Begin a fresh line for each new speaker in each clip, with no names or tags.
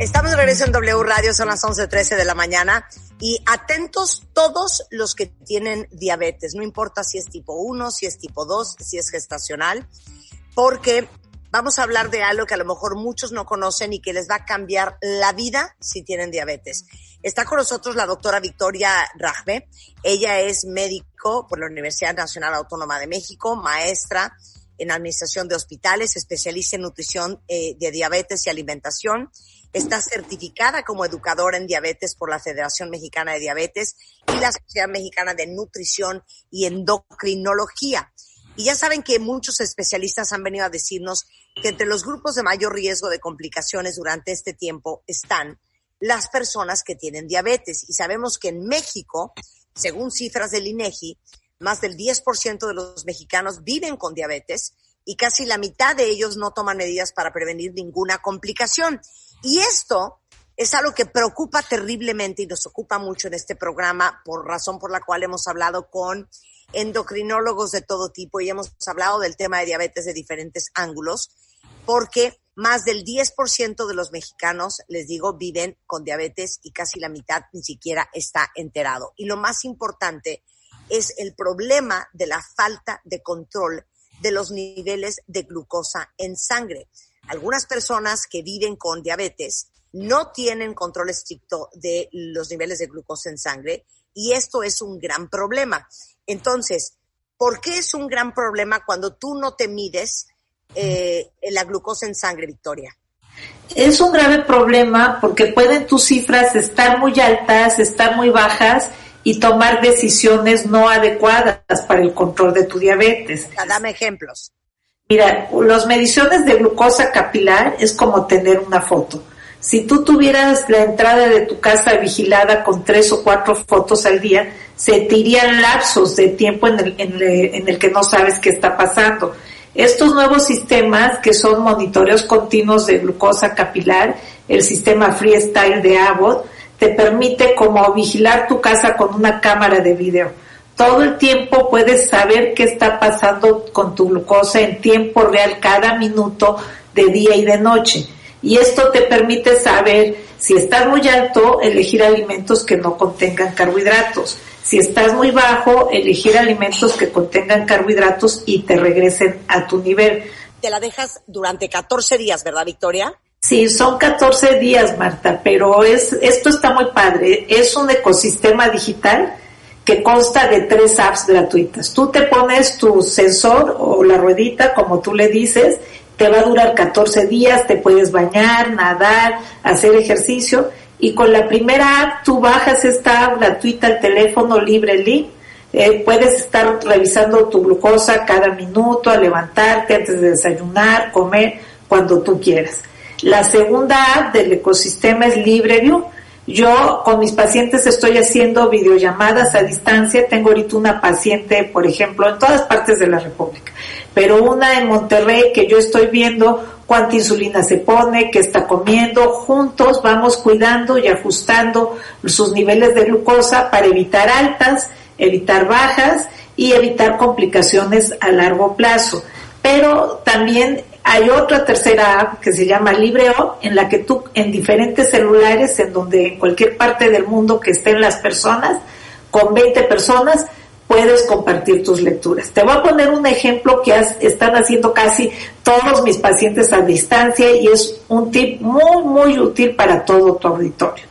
Estamos de regreso en W Radio, son las 11.13 de la mañana. Y atentos todos los que tienen diabetes, no importa si es tipo 1, si es tipo 2, si es gestacional, porque vamos a hablar de algo que a lo mejor muchos no conocen y que les va a cambiar la vida si tienen diabetes. Está con nosotros la doctora Victoria Rajbe. Ella es médico por la Universidad Nacional Autónoma de México, maestra en administración de hospitales, especialista en nutrición eh, de diabetes y alimentación. Está certificada como educadora en diabetes por la Federación Mexicana de Diabetes y la Sociedad Mexicana de Nutrición y Endocrinología. Y ya saben que muchos especialistas han venido a decirnos que entre los grupos de mayor riesgo de complicaciones durante este tiempo están las personas que tienen diabetes. Y sabemos que en México, según cifras del INEGI, más del 10% de los mexicanos viven con diabetes y casi la mitad de ellos no toman medidas para prevenir ninguna complicación. Y esto es algo que preocupa terriblemente y nos ocupa mucho en este programa, por razón por la cual hemos hablado con endocrinólogos de todo tipo y hemos hablado del tema de diabetes de diferentes ángulos, porque más del 10% de los mexicanos, les digo, viven con diabetes y casi la mitad ni siquiera está enterado. Y lo más importante es el problema de la falta de control de los niveles de glucosa en sangre algunas personas que viven con diabetes no tienen control estricto de los niveles de glucosa en sangre y esto es un gran problema. Entonces, ¿por qué es un gran problema cuando tú no te mides eh, la glucosa en sangre, Victoria?
Es un grave problema porque pueden tus cifras estar muy altas, estar muy bajas y tomar decisiones no adecuadas para el control de tu diabetes.
Dame ejemplos.
Mira, las mediciones de glucosa capilar es como tener una foto. Si tú tuvieras la entrada de tu casa vigilada con tres o cuatro fotos al día, se te irían lapsos de tiempo en el, en, el que no sabes qué está pasando. Estos nuevos sistemas, que son monitoreos continuos de glucosa capilar, el sistema Freestyle de Abbott, te permite como vigilar tu casa con una cámara de video todo el tiempo puedes saber qué está pasando con tu glucosa en tiempo real cada minuto de día y de noche. Y esto te permite saber si estás muy alto, elegir alimentos que no contengan carbohidratos. Si estás muy bajo, elegir alimentos que contengan carbohidratos y te regresen a tu nivel.
Te la dejas durante 14 días, ¿verdad, Victoria?
Sí, son 14 días, Marta, pero es, esto está muy padre. Es un ecosistema digital que consta de tres apps gratuitas. Tú te pones tu sensor o la ruedita, como tú le dices, te va a durar 14 días, te puedes bañar, nadar, hacer ejercicio y con la primera app tú bajas esta app gratuita al teléfono libre link. Eh, puedes estar revisando tu glucosa cada minuto, a levantarte antes de desayunar, comer, cuando tú quieras. La segunda app del ecosistema es LibreView yo con mis pacientes estoy haciendo videollamadas a distancia. Tengo ahorita una paciente, por ejemplo, en todas partes de la República, pero una en Monterrey que yo estoy viendo cuánta insulina se pone, qué está comiendo. Juntos vamos cuidando y ajustando sus niveles de glucosa para evitar altas, evitar bajas y evitar complicaciones a largo plazo. Pero también Hay otra tercera app que se llama LibreO, en la que tú en diferentes celulares, en donde en cualquier parte del mundo que estén las personas, con 20 personas, puedes compartir tus lecturas. Te voy a poner un ejemplo que están haciendo casi todos mis pacientes a distancia y es un tip muy, muy útil para todo tu auditorio.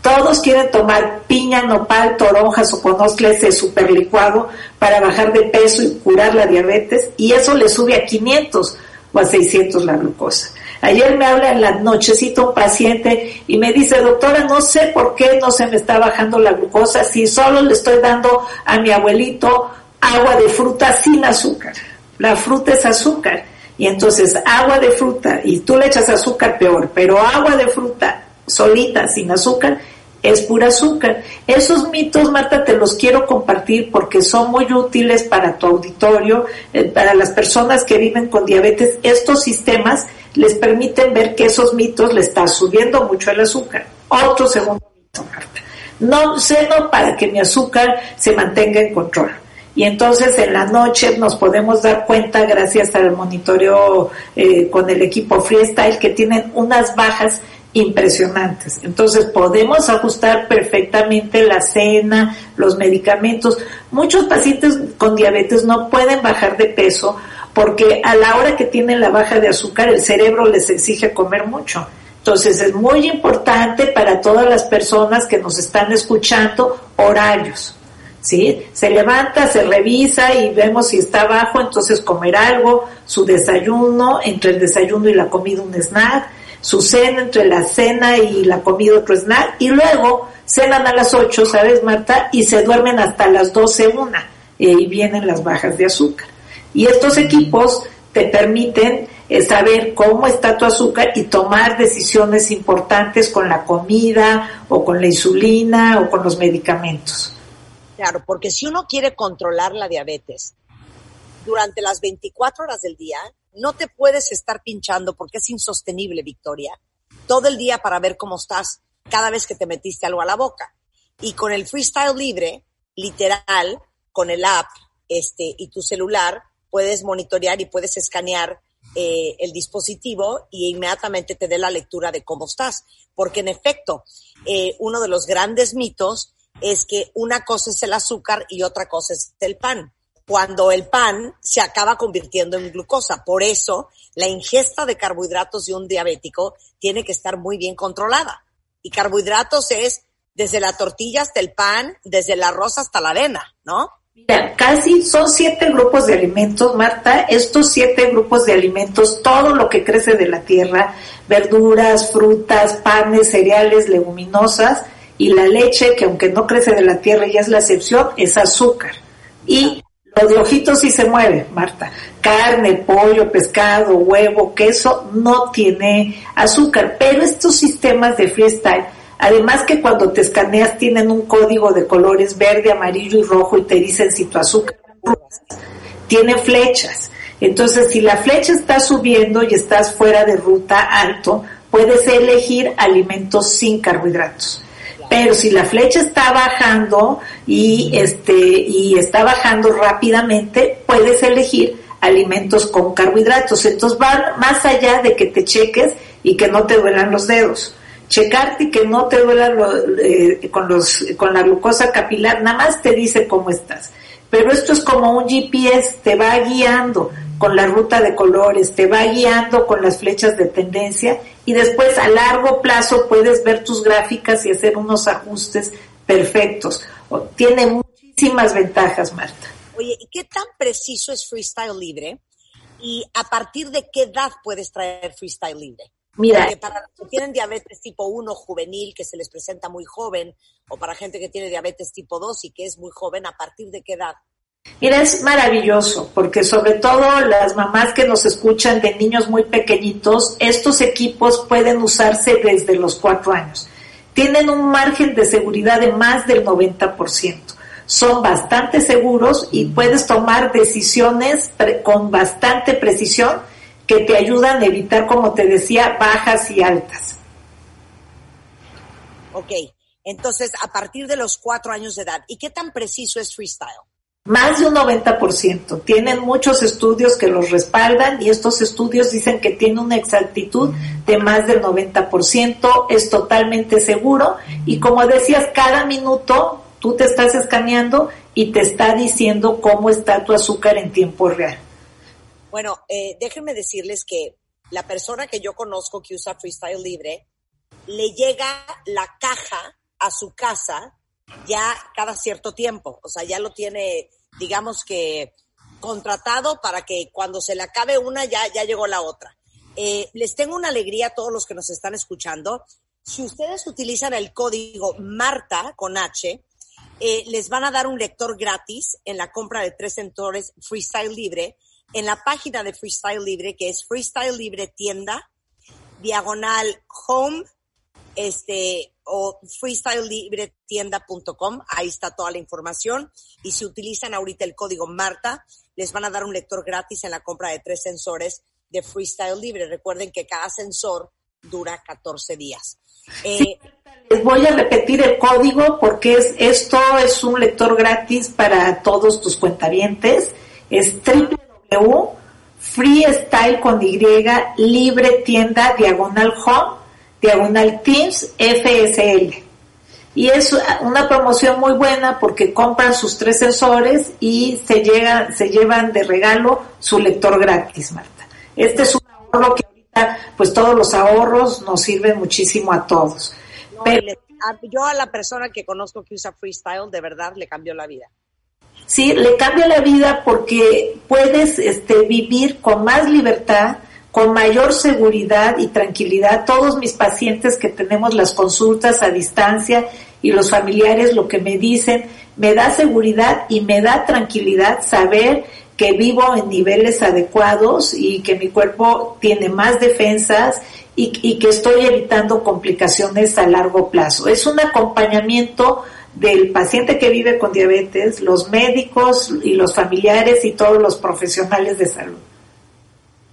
Todos quieren tomar piña, nopal, toronjas o conozcle ese super licuado para bajar de peso y curar la diabetes y eso le sube a 500 o a 600 la glucosa. Ayer me habla en la nochecita un paciente y me dice, doctora, no sé por qué no se me está bajando la glucosa si solo le estoy dando a mi abuelito agua de fruta sin azúcar. La fruta es azúcar. Y entonces agua de fruta y tú le echas azúcar peor, pero agua de fruta solita sin azúcar es pura azúcar. Esos mitos, Marta, te los quiero compartir porque son muy útiles para tu auditorio, eh, para las personas que viven con diabetes. Estos sistemas les permiten ver que esos mitos le está subiendo mucho el azúcar. Otro segundo mito, Marta. No ceno para que mi azúcar se mantenga en control. Y entonces en la noche nos podemos dar cuenta, gracias al monitoreo eh, con el equipo Freestyle, que tienen unas bajas impresionantes. Entonces podemos ajustar perfectamente la cena, los medicamentos. Muchos pacientes con diabetes no pueden bajar de peso porque a la hora que tienen la baja de azúcar el cerebro les exige comer mucho. Entonces es muy importante para todas las personas que nos están escuchando horarios. ¿Sí? Se levanta, se revisa y vemos si está bajo, entonces comer algo, su desayuno, entre el desayuno y la comida un snack, su cena entre la cena y la comida otro snack y luego cenan a las 8, ¿sabes Marta? Y se duermen hasta las 12, una. Y ahí vienen las bajas de azúcar. Y estos equipos te permiten eh, saber cómo está tu azúcar y tomar decisiones importantes con la comida o con la insulina o con los medicamentos.
Claro, porque si uno quiere controlar la diabetes durante las 24 horas del día, no te puedes estar pinchando porque es insostenible, Victoria, todo el día para ver cómo estás cada vez que te metiste algo a la boca. Y con el freestyle libre, literal, con el app este, y tu celular, puedes monitorear y puedes escanear eh, el dispositivo y inmediatamente te dé la lectura de cómo estás. Porque en efecto, eh, uno de los grandes mitos es que una cosa es el azúcar y otra cosa es el pan cuando el pan se acaba convirtiendo en glucosa. Por eso, la ingesta de carbohidratos de un diabético tiene que estar muy bien controlada. Y carbohidratos es desde la tortilla hasta el pan, desde el arroz hasta la avena, ¿no?
Mira, casi son siete grupos de alimentos, Marta. Estos siete grupos de alimentos, todo lo que crece de la tierra, verduras, frutas, panes, cereales, leguminosas y la leche, que aunque no crece de la tierra y es la excepción, es azúcar. Y los de ojitos sí se mueven, Marta. Carne, pollo, pescado, huevo, queso, no tiene azúcar. Pero estos sistemas de freestyle, además que cuando te escaneas tienen un código de colores verde, amarillo y rojo y te dicen si tu azúcar tiene flechas. Entonces, si la flecha está subiendo y estás fuera de ruta alto, puedes elegir alimentos sin carbohidratos. Pero si la flecha está bajando y este y está bajando rápidamente, puedes elegir alimentos con carbohidratos. Entonces van más allá de que te cheques y que no te duelan los dedos. Checarte y que no te duela eh, con los con la glucosa capilar, nada más te dice cómo estás. Pero esto es como un GPS, te va guiando con la ruta de colores, te va guiando con las flechas de tendencia y después a largo plazo puedes ver tus gráficas y hacer unos ajustes perfectos. Tiene muchísimas ventajas, Marta.
Oye, ¿y qué tan preciso es freestyle libre? ¿Y a partir de qué edad puedes traer freestyle libre? Mira, Porque para los que tienen diabetes tipo 1 juvenil, que se les presenta muy joven, o para gente que tiene diabetes tipo 2 y que es muy joven, ¿a partir de qué edad?
Mira, es maravilloso, porque sobre todo las mamás que nos escuchan de niños muy pequeñitos, estos equipos pueden usarse desde los cuatro años. Tienen un margen de seguridad de más del 90%. Son bastante seguros y puedes tomar decisiones con bastante precisión que te ayudan a evitar, como te decía, bajas y altas.
Ok, entonces a partir de los cuatro años de edad, ¿y qué tan preciso es freestyle?
Más de un 90%. Tienen muchos estudios que los respaldan y estos estudios dicen que tiene una exactitud de más del 90%, es totalmente seguro y como decías, cada minuto tú te estás escaneando y te está diciendo cómo está tu azúcar en tiempo real.
Bueno, eh, déjenme decirles que la persona que yo conozco que usa Freestyle Libre, le llega la caja a su casa ya cada cierto tiempo. O sea, ya lo tiene, digamos que contratado para que cuando se le acabe una ya, ya llegó la otra. Eh, les tengo una alegría a todos los que nos están escuchando. Si ustedes utilizan el código Marta con H, eh, les van a dar un lector gratis en la compra de tres sensores Freestyle Libre en la página de Freestyle Libre, que es Freestyle Libre Tienda, diagonal home, este, o freestylelibrettienda.com, ahí está toda la información. Y si utilizan ahorita el código Marta, les van a dar un lector gratis en la compra de tres sensores de Freestyle Libre. Recuerden que cada sensor dura 14 días.
Eh, les voy a repetir el código porque es, esto es un lector gratis para todos tus cuentavientes. Es freestyle con Y, libre tienda, diagonal home, diagonal teams, FSL. Y es una promoción muy buena porque compran sus tres sensores y se, llegan, se llevan de regalo su lector gratis, Marta. Este es un ahorro que ahorita, pues todos los ahorros nos sirven muchísimo a todos.
yo a la persona que conozco que usa Freestyle, de verdad le cambió la vida.
Sí, le cambia la vida porque puedes este, vivir con más libertad, con mayor seguridad y tranquilidad. Todos mis pacientes que tenemos las consultas a distancia y los familiares lo que me dicen, me da seguridad y me da tranquilidad saber que vivo en niveles adecuados y que mi cuerpo tiene más defensas y, que estoy evitando complicaciones a largo plazo. Es un acompañamiento del paciente que vive con diabetes, los médicos y los familiares y todos los profesionales de salud.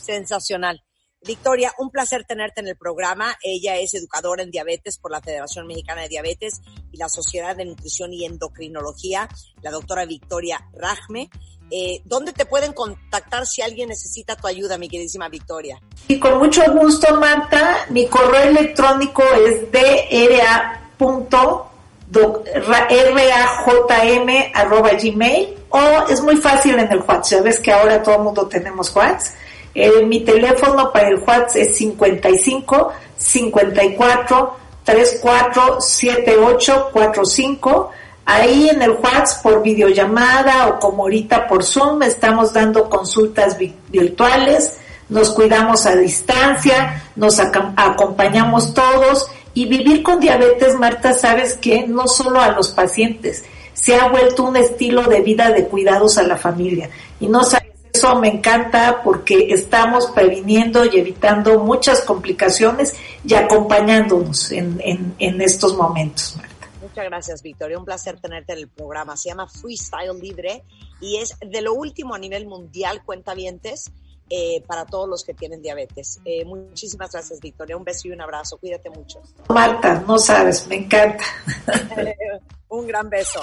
Sensacional. Victoria, un placer tenerte en el programa. Ella es educadora en diabetes por la Federación Mexicana de Diabetes y la Sociedad de Nutrición y Endocrinología, la doctora Victoria Rajme. Eh, ¿Dónde te pueden contactar si alguien necesita tu ayuda, mi queridísima Victoria?
Y con mucho gusto, Marta. Mi correo electrónico es dra rajm arroba gmail o es muy fácil en el WhatsApp, ya ves que ahora todo el mundo tenemos WhatsApp. Eh, mi teléfono para el WhatsApp es 55 54 34 78 45. Ahí en el WhatsApp por videollamada o como ahorita por Zoom estamos dando consultas virtuales, nos cuidamos a distancia, nos acompañamos todos y vivir con diabetes, Marta, sabes que no solo a los pacientes, se ha vuelto un estilo de vida de cuidados a la familia. Y no sabes, eso me encanta porque estamos previniendo y evitando muchas complicaciones y acompañándonos en, en, en estos momentos, Marta.
Muchas gracias, Victoria. Un placer tenerte en el programa. Se llama Freestyle Libre y es de lo último a nivel mundial, cuentavientes eh, para todos los que tienen diabetes. Eh, muchísimas gracias, Victoria. Un beso y un abrazo. Cuídate mucho.
Marta, no sabes, me encanta.
un gran beso.